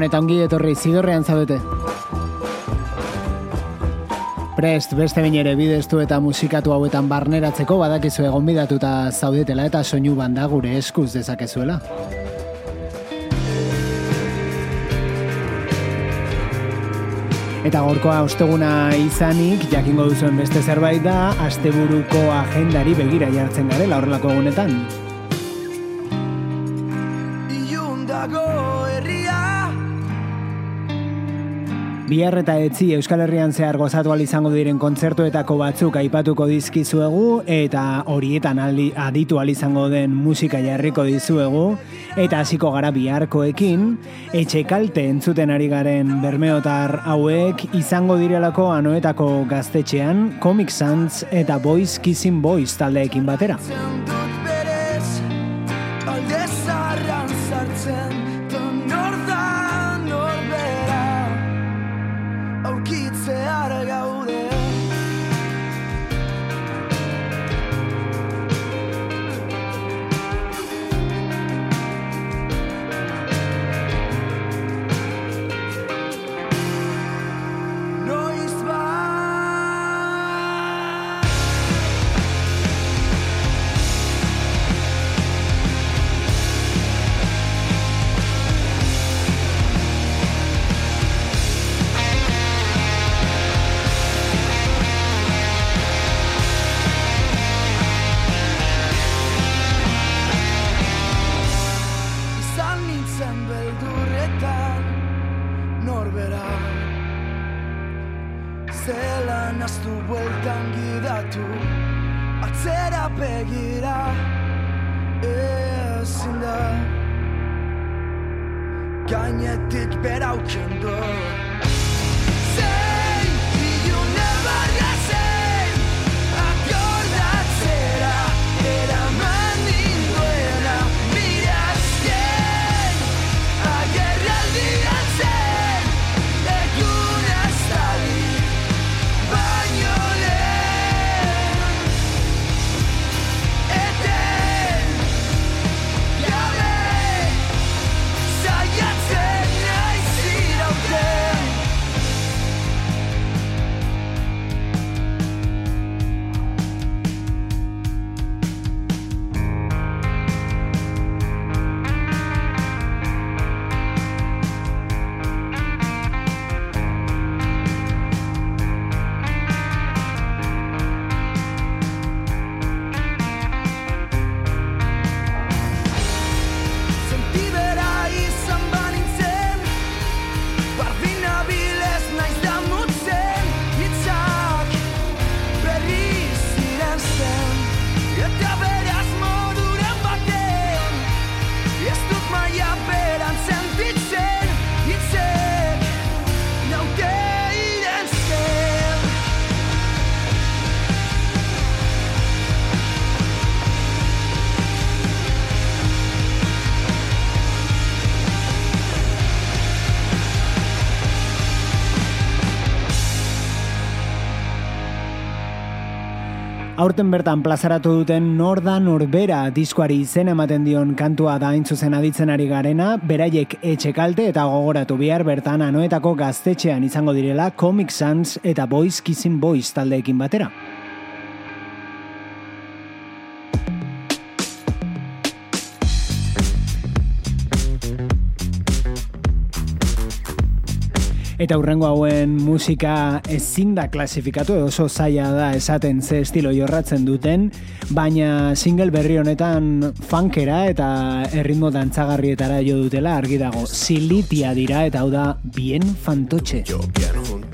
Gabon eta ongi etorri zidorrean zaudete. Prest, beste bain ere bideztu eta musikatu hauetan barneratzeko badakizu egon bidatuta zaudetela eta soinu banda gure eskuz dezakezuela. Eta gorkoa osteguna izanik, jakingo duzuen beste zerbait da, asteburuko agendari begira jartzen garela horrelako egunetan. Bihar eta etzi Euskal Herrian zehar gozatu izango diren kontzertuetako batzuk aipatuko dizkizuegu eta horietan aldi, aditu izango den musika jarriko dizuegu eta hasiko gara biharkoekin etxe kalte entzuten ari garen bermeotar hauek izango direlako anoetako gaztetxean Comic Sans eta Boys Kissing Boys taldeekin batera. Aurten bertan plazaratu duten Norda Norbera diskoari izen ematen dion kantua da hain zuzen aditzen ari garena, beraiek etxekalte eta gogoratu bihar bertan anoetako gaztetxean izango direla Comic Sans eta Boys Kissing Boys taldeekin batera. Eta hurrengo hauen musika ezin da klasifikatu oso zaila da esaten ze estilo jorratzen duten, baina single berri honetan funkera eta erritmo dantzagarrietara jo dutela argi dago. Silitia dira eta hau da bien fantotxe. Yo bien juntitos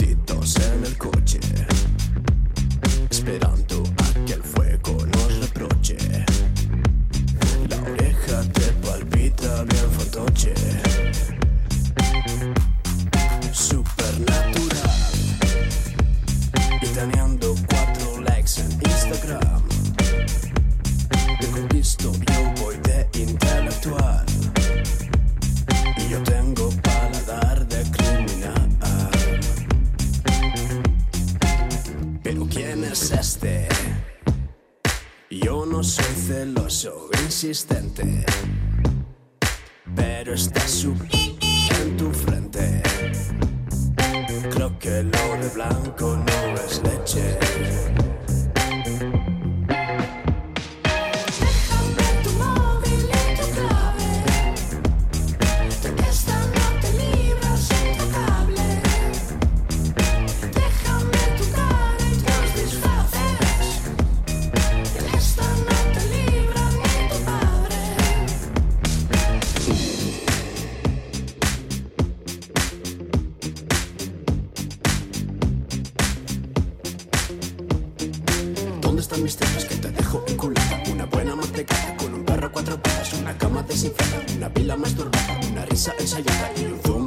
te dejo vinculada? Una buena mantecada con un perro cuatro patas, una cama desinflada, una pila masturbada, una risa ensayada y un zumo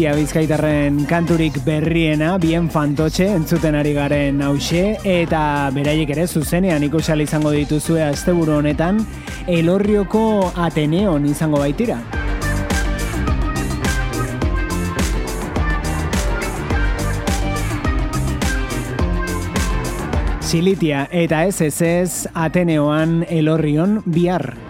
Silitia bizkaitarren kanturik berriena, bien fantotxe, entzuten ari garen hause, eta beraiek ere zuzenean ikusal izango dituzue asteburu honetan, elorrioko Ateneon izango baitira. Silitia eta ez ez ez Ateneoan elorrion bihar.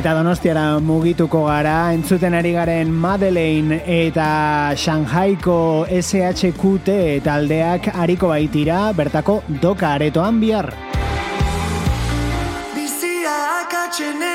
Eta donostiara mugituko gara, entzuten ari garen Madeleine eta Shanghaiko SHQT taldeak hariko baitira, bertako doka aretoan bihar. Bizia akatzen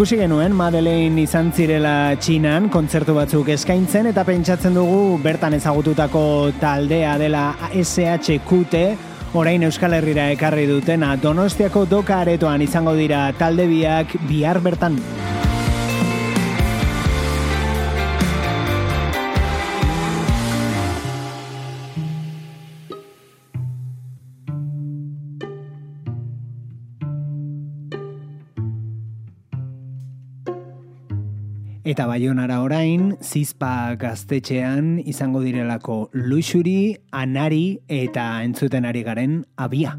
Ikusi genuen Madeleine izan zirela Txinan kontzertu batzuk eskaintzen eta pentsatzen dugu bertan ezagututako taldea dela SHQT orain Euskal Herrira ekarri dutena Donostiako doka aretoan izango dira talde biak bihar bertan. Eta baionara orain, zizpa gaztetxean izango direlako luxuri, anari eta entzuten ari garen abia.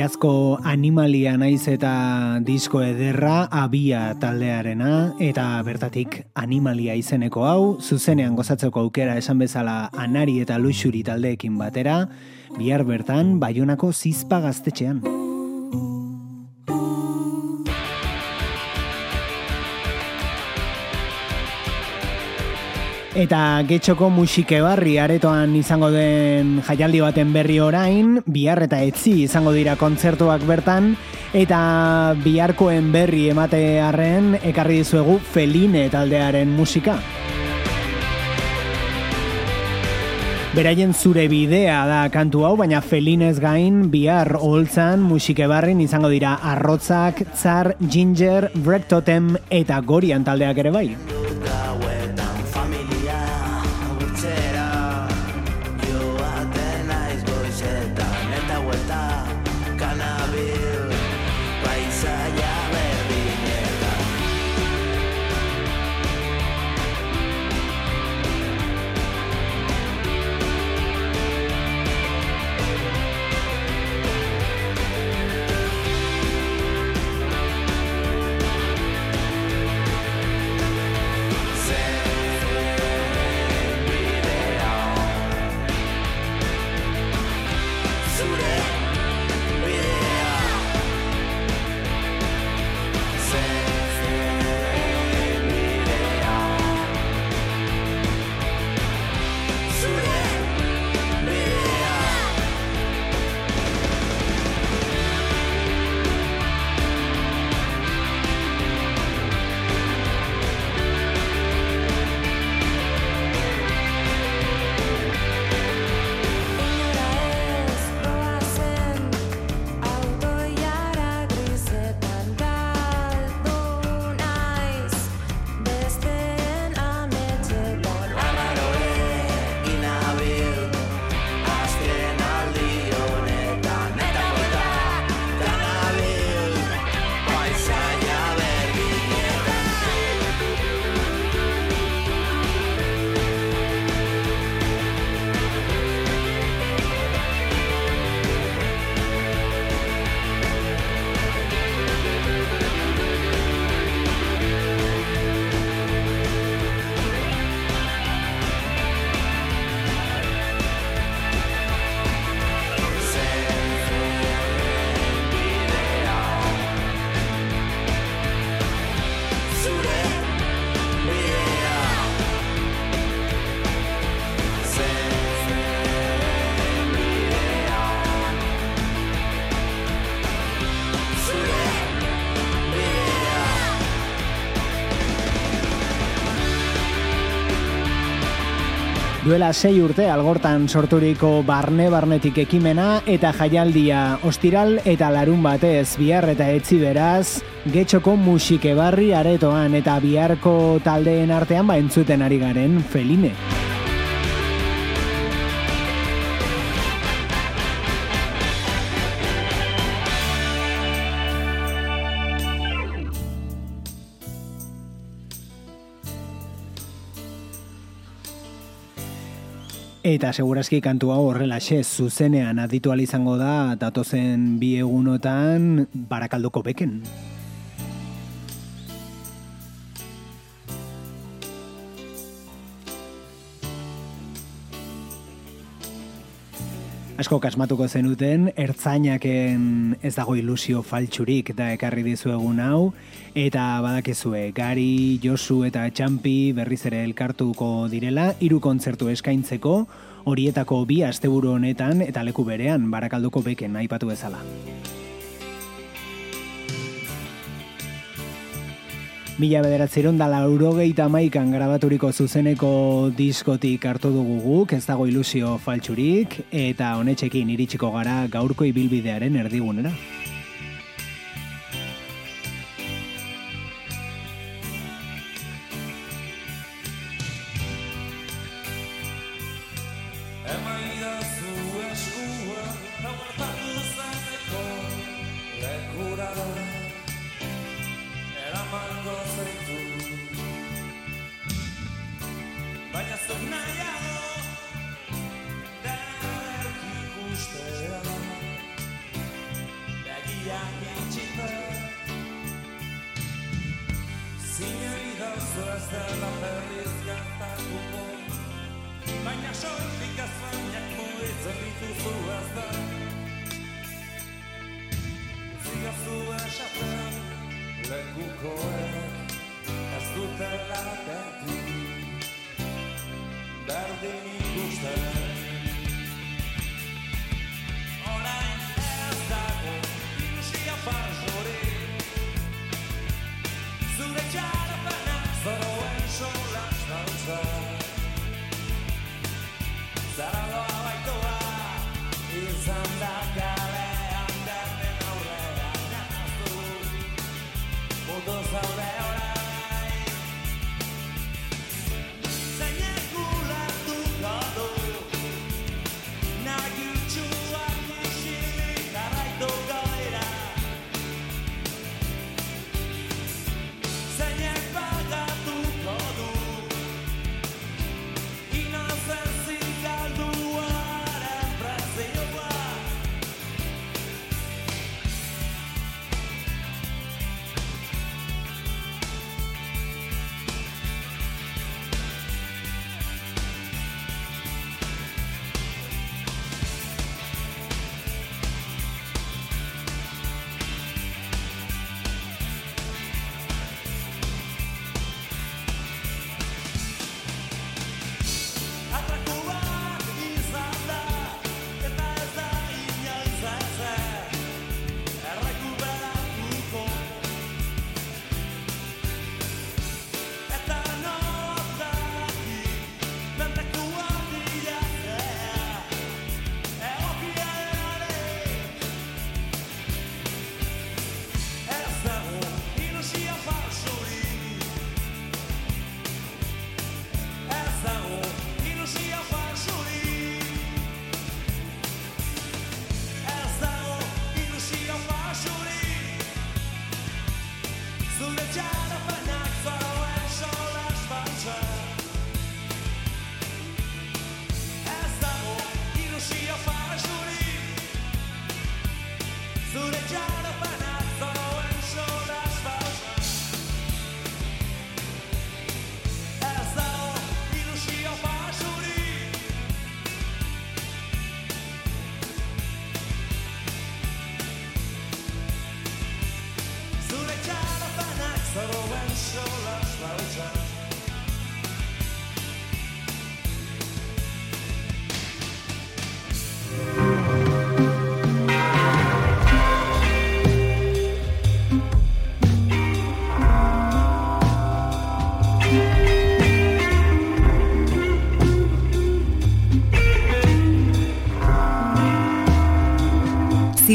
Iazko animalia naiz eta disko ederra abia taldearena eta bertatik animalia izeneko hau zuzenean gozatzeko aukera esan bezala anari eta luxuri taldeekin batera bihar bertan Baionako zizpa gaztetxean. Eta getxoko musike barri aretoan izango den jaialdi baten berri orain, bihar eta etzi izango dira kontzertuak bertan, eta biharkoen berri ematearren ekarri dizuegu Feline taldearen musika. Beraien zure bidea da kantu hau, baina felinez gain bihar holtzan musike barrin izango dira arrotzak, tzar, ginger, break totem eta gorian taldeak ere bai. Duela sei urte algortan sorturiko barne-barnetik ekimena eta jaialdia ostiral eta larun batez bihar eta etzi beraz, getxoko musike barri aretoan eta biharko taldeen artean ba entzuten ari garen feline. Eta segurazki kantu hau horrelaxe zuzenean aditu izango da datozen bi egunotan barakaldoko beken. Asko kasmatuko zenuten, ertzainaken ez dago ilusio faltsurik da ekarri dizuegun hau, eta badakezue, Gari, Josu eta Txampi berriz ere elkartuko direla, hiru kontzertu eskaintzeko, horietako bi asteburu honetan eta leku berean barakalduko beken aipatu bezala. Mila bederatzeron da laurogeita maikan grabaturiko zuzeneko diskotik hartu dugu guk, ez dago ilusio faltsurik, eta honetxekin iritsiko gara gaurko ibilbidearen erdigunera.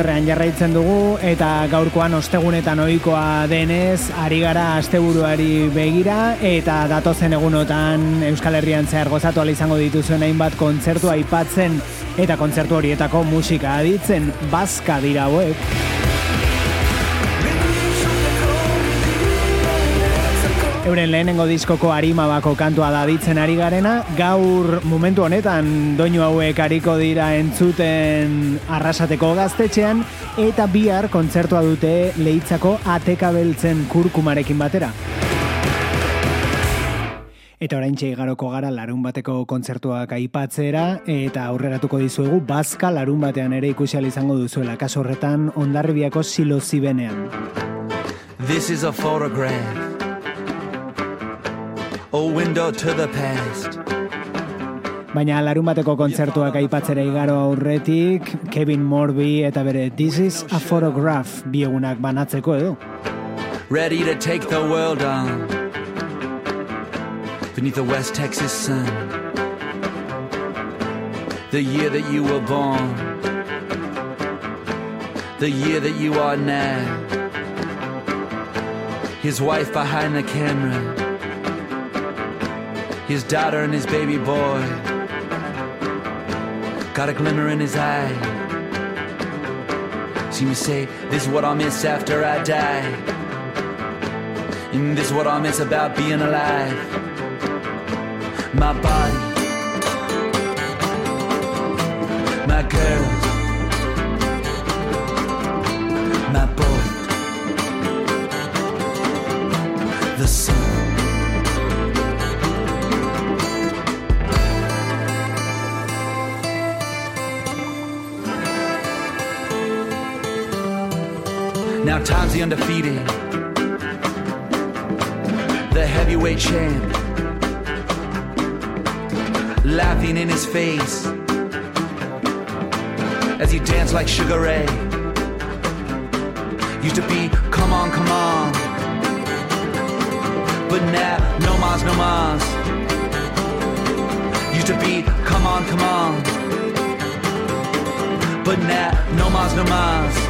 Zidorrean jarraitzen dugu eta gaurkoan ostegunetan ohikoa denez ari gara asteburuari begira eta datozen egunotan Euskal Herrian zehar gozatu izango dituzuen hainbat kontzertu aipatzen eta kontzertu horietako musika aditzen bazka dira hauek. Euren lehenengo diskoko arimabako kantua da ditzen ari garena, gaur momentu honetan doinu hauek ariko dira entzuten arrasateko gaztetxean, eta bihar kontzertua dute lehitzako ateka beltzen kurkumarekin batera. Eta orain igaroko gara larun bateko kontzertuak aipatzera eta aurreratuko dizuegu bazka larun batean ere ikusial izango duzuela kaso horretan ondarribiako silo zibenean. This is a photograph. A window to the past. Baina larun bateko kontzertuak aipatzera igaro aurretik, Kevin Morby eta bere This is a Photograph biegunak banatzeko edo. Ready to take the world on. Beneath the West Texas sun. The year that you were born. The year that you are now. His wife behind the camera. His daughter and his baby boy. Got a glimmer in his eye. See me say, This is what I'll miss after I die. And this is what I'll miss about being alive. My body, my girls, undefeated, the heavyweight champ, laughing in his face as he danced like Sugar Ray. Used to be, come on, come on, but now no mas, no mas. Used to be, come on, come on, but now no mas, no mas.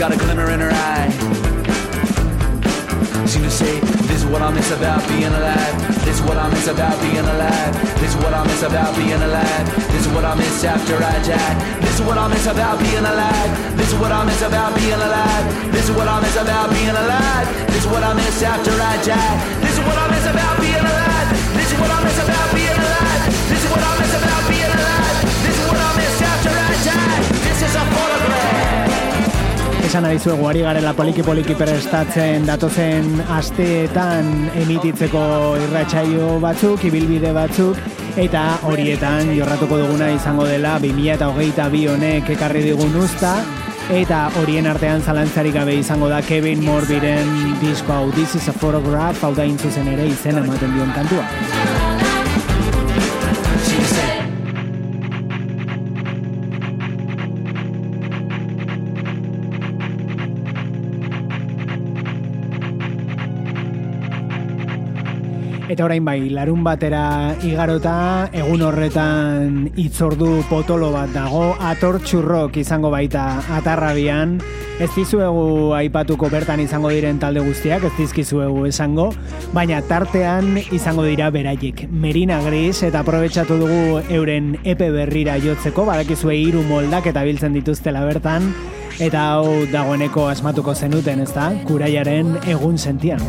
Got a glimmer in her eye. Seem to say, this is what I miss about being alive. This is what I miss about being alive. This is what I miss about being alive. This is what I miss after I die. This is what I miss about being alive. This is what I miss about being alive. This is what I miss about being alive. This is what I miss after I die. This is what I miss about Esan nahi zuegu ari garela poliki-poliki prestatzen datozen asteetan emititzeko irratsaio batzuk, ibilbide batzuk, eta horietan jorratuko duguna izango dela 2022 honek ekarri digun usta, eta horien artean zalantzarik gabe izango da Kevin Morbiren disko hau This is a Photograph, hau da intzuzen ere izen ematen dion kantua. Eta orain bai, larun batera igarota, egun horretan itzordu potolo bat dago, atortxurrok izango baita atarrabian, ez dizuegu aipatuko bertan izango diren talde guztiak, ez dizkizuegu esango, baina tartean izango dira beraiek. Merina Gris eta aprobetsatu dugu euren epe berrira jotzeko, badakizue hiru moldak eta biltzen dituztela bertan, eta hau dagoeneko asmatuko zenuten, ezta? Kuraiaren egun sentian.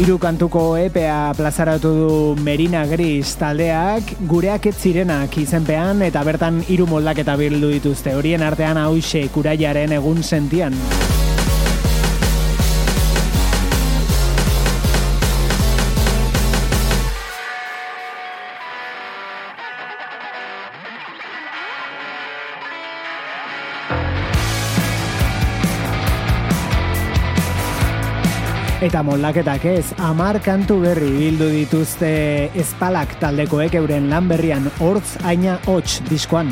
Hiru kantuko EPEA plazaratu du Merina Gris taldeak, gureak ez zirenak izenpean eta bertan hiru moldaketa bildu dituzte. Horien artean hauxe kuraiaren egun sentian. Eta moldaketak ez, amar kantu berri bildu dituzte espalak taldekoek euren lan berrian hortz aina hots diskoan.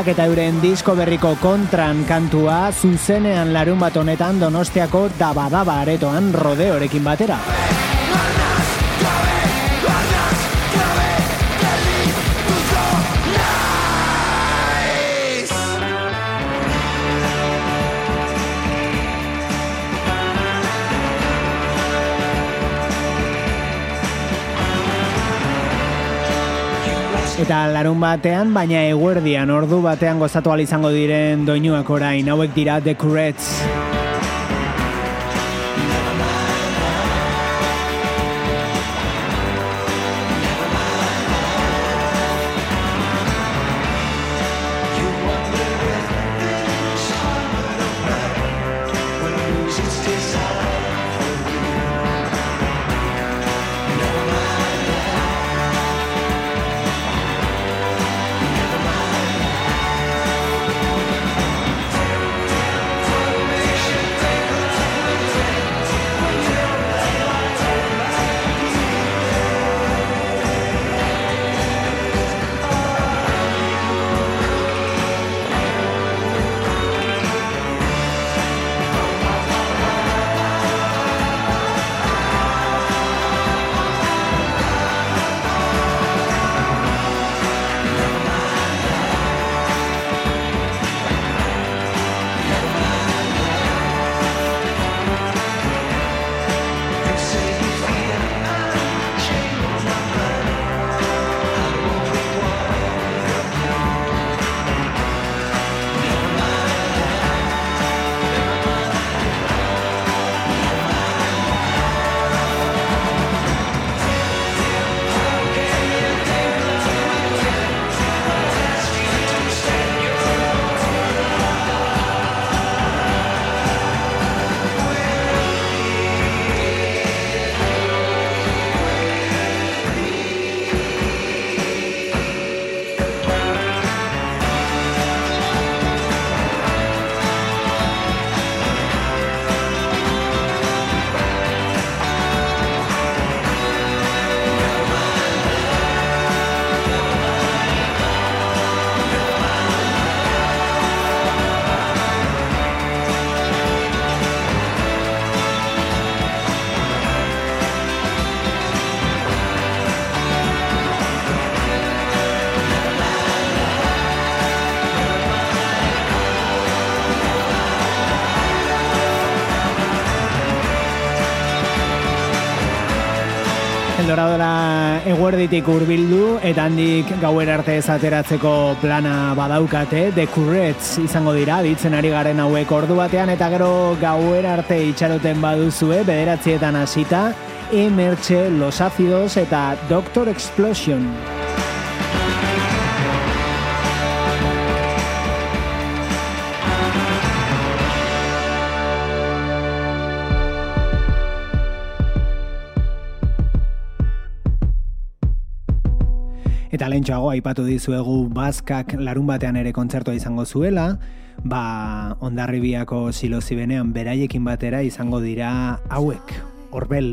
Zaharrak eta euren disko berriko kontran kantua zuzenean larun bat honetan Donostiako Dabadaba aretoan rodeorekin batera. eta larun batean, baina eguerdian ordu batean gozatu izango diren doinuak orain, hauek dira The Courage. Eguerditik hurbildu eta handik gauer arte ez ateratzeko plana badaukate, The Currets izango dira, ditzen ari garen hauek ordu batean eta gero gauer arte itxaroten baduzue, bederatzietan hasita, Emerche, Los Ácidos eta Doctor Explosion. Eta lehentxoago aipatu dizuegu Baskak larun batean ere kontzertua izango zuela, ba ondarribiako silozi benean beraiekin batera izango dira hauek, Orbel.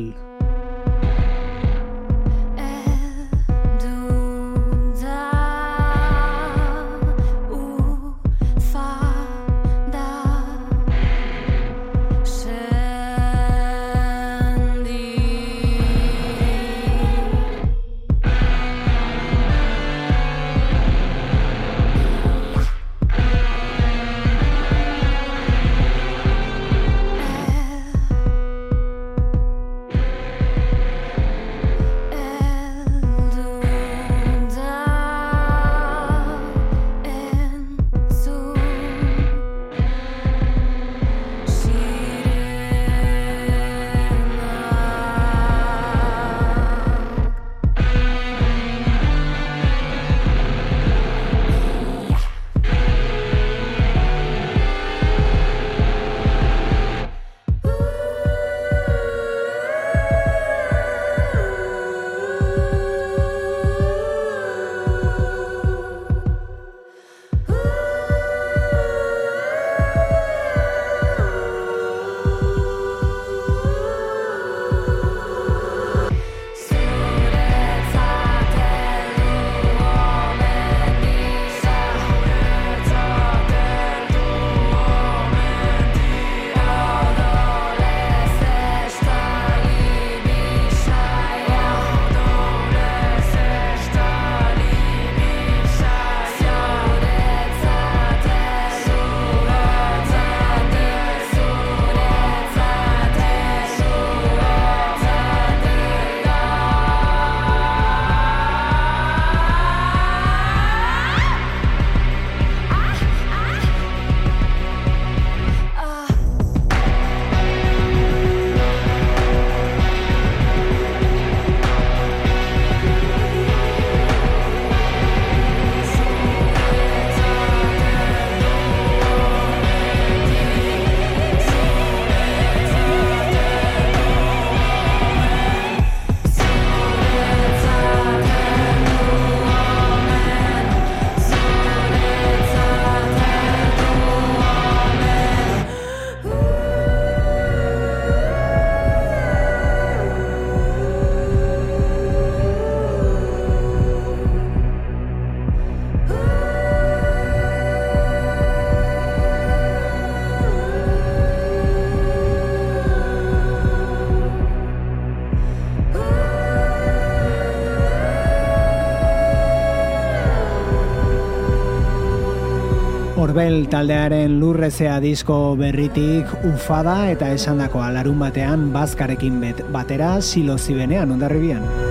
Orbel taldearen lurrezea disko berritik ufada eta esandako alarun batean bazkarekin bet, batera silo zibenean ondarribian.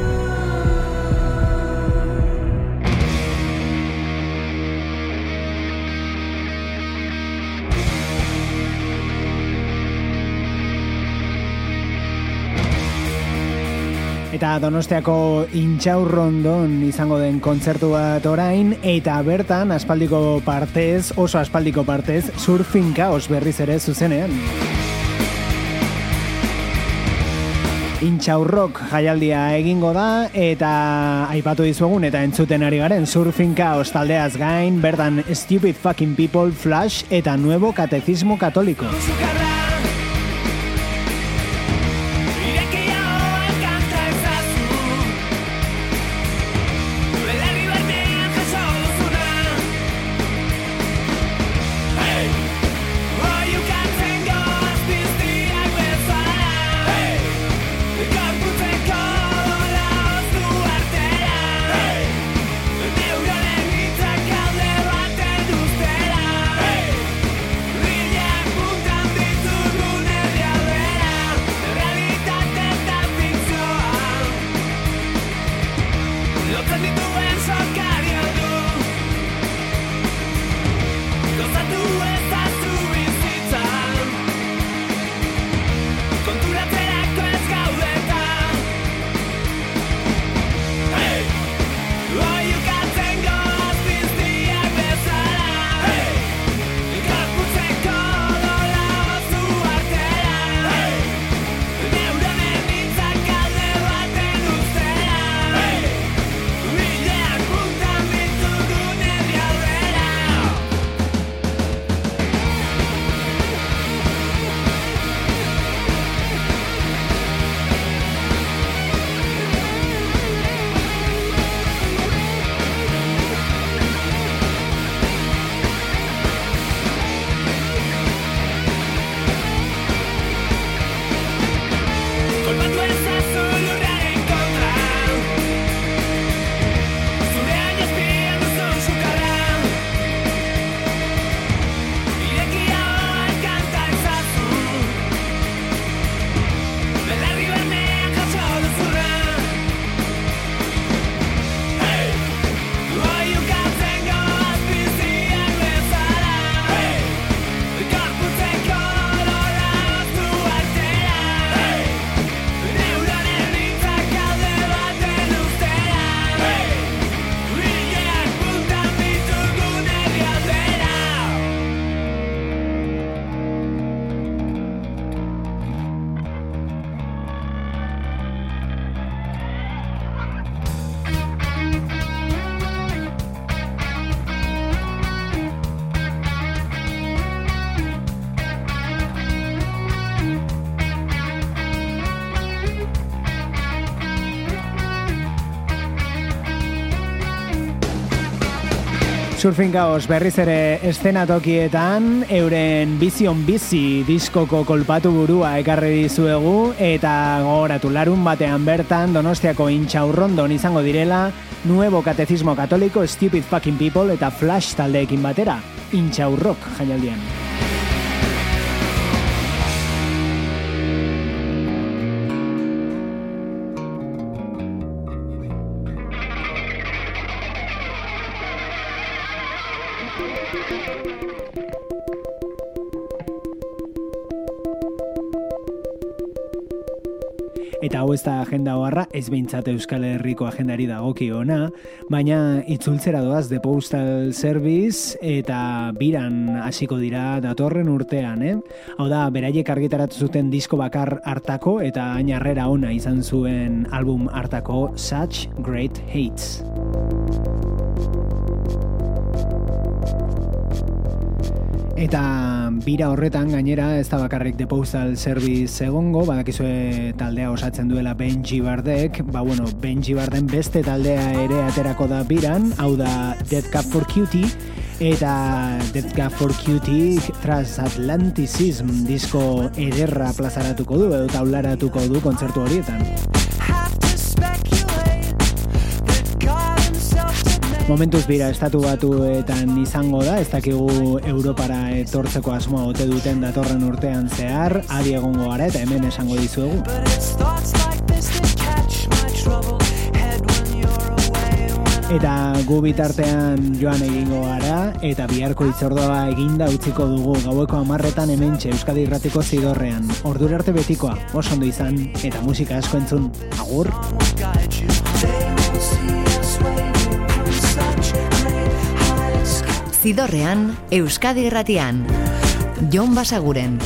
Eta Donostiako intxaurrondon izango den kontzertu bat orain, eta bertan aspaldiko partez, oso aspaldiko partez, surfing kaos berriz ere zuzenean. Intxaurrok jaialdia egingo da, eta aipatu dizuegun eta entzuten ari garen surfing kaos taldeaz gain, bertan Stupid Fucking People, Flash eta Nuevo Catecismo Católico. Surfing Chaos berriz ere estenatokietan euren Bizion Bizi diskoko kolpatu burua ekarri dizuegu eta gogoratu larun batean bertan Donostiako intxaurrondon izango direla Nuevo Catecismo Católico, Stupid Fucking People eta Flash taldeekin batera, intxaurrok jaialdian. Oharra, ez behintzat Euskal Herriko agendari dagoki ona, baina itzultzera doaz The Postal Service eta biran hasiko dira datorren urtean, eh? Hau da, beraiek argitaratu zuten disko bakar hartako eta ainarrera ona izan zuen album hartako Such Great Hates. Eta bira horretan gainera ez da bakarrik The Postal Service egongo, badakizue taldea osatzen duela Benji Bardek, ba bueno, Benji Barden beste taldea ere aterako da biran, hau da Dead Cup for Cutie, eta Dead Cup for Cutie Transatlanticism disko ederra plazaratuko du, edo taularatuko du kontzertu horietan. Momentuz bira estatu batuetan izango da, ez dakigu Europara etortzeko asmoa ote duten datorren urtean zehar, adi egongo gara eta hemen esango dizuegu. Eta gu bitartean joan egingo gara, eta biharko itzordoa eginda utziko dugu gaueko amarretan hementxe Euskadi Irratiko zidorrean. Ordura arte betikoa, oso ondo izan, eta musika asko entzun. Agur! Zidorrean, Euskadi Irratian. Jon Basaguren.